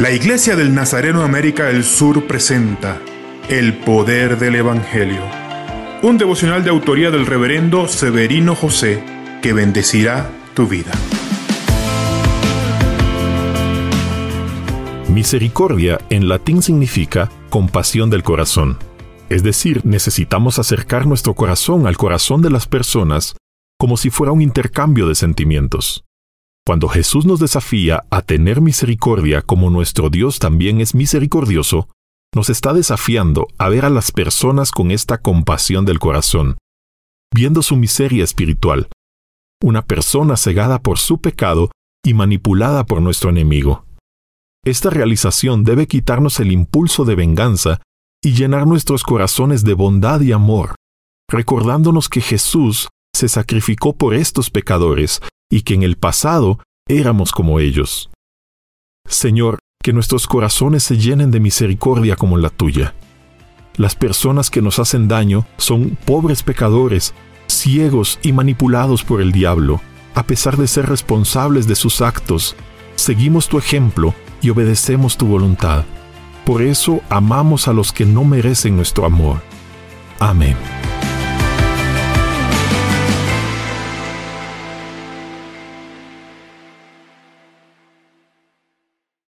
La Iglesia del Nazareno América del Sur presenta El Poder del Evangelio, un devocional de autoría del reverendo Severino José que bendecirá tu vida. Misericordia en latín significa compasión del corazón. Es decir, necesitamos acercar nuestro corazón al corazón de las personas como si fuera un intercambio de sentimientos. Cuando Jesús nos desafía a tener misericordia como nuestro Dios también es misericordioso, nos está desafiando a ver a las personas con esta compasión del corazón, viendo su miseria espiritual, una persona cegada por su pecado y manipulada por nuestro enemigo. Esta realización debe quitarnos el impulso de venganza y llenar nuestros corazones de bondad y amor, recordándonos que Jesús se sacrificó por estos pecadores y que en el pasado éramos como ellos. Señor, que nuestros corazones se llenen de misericordia como la tuya. Las personas que nos hacen daño son pobres pecadores, ciegos y manipulados por el diablo. A pesar de ser responsables de sus actos, seguimos tu ejemplo y obedecemos tu voluntad. Por eso amamos a los que no merecen nuestro amor. Amén.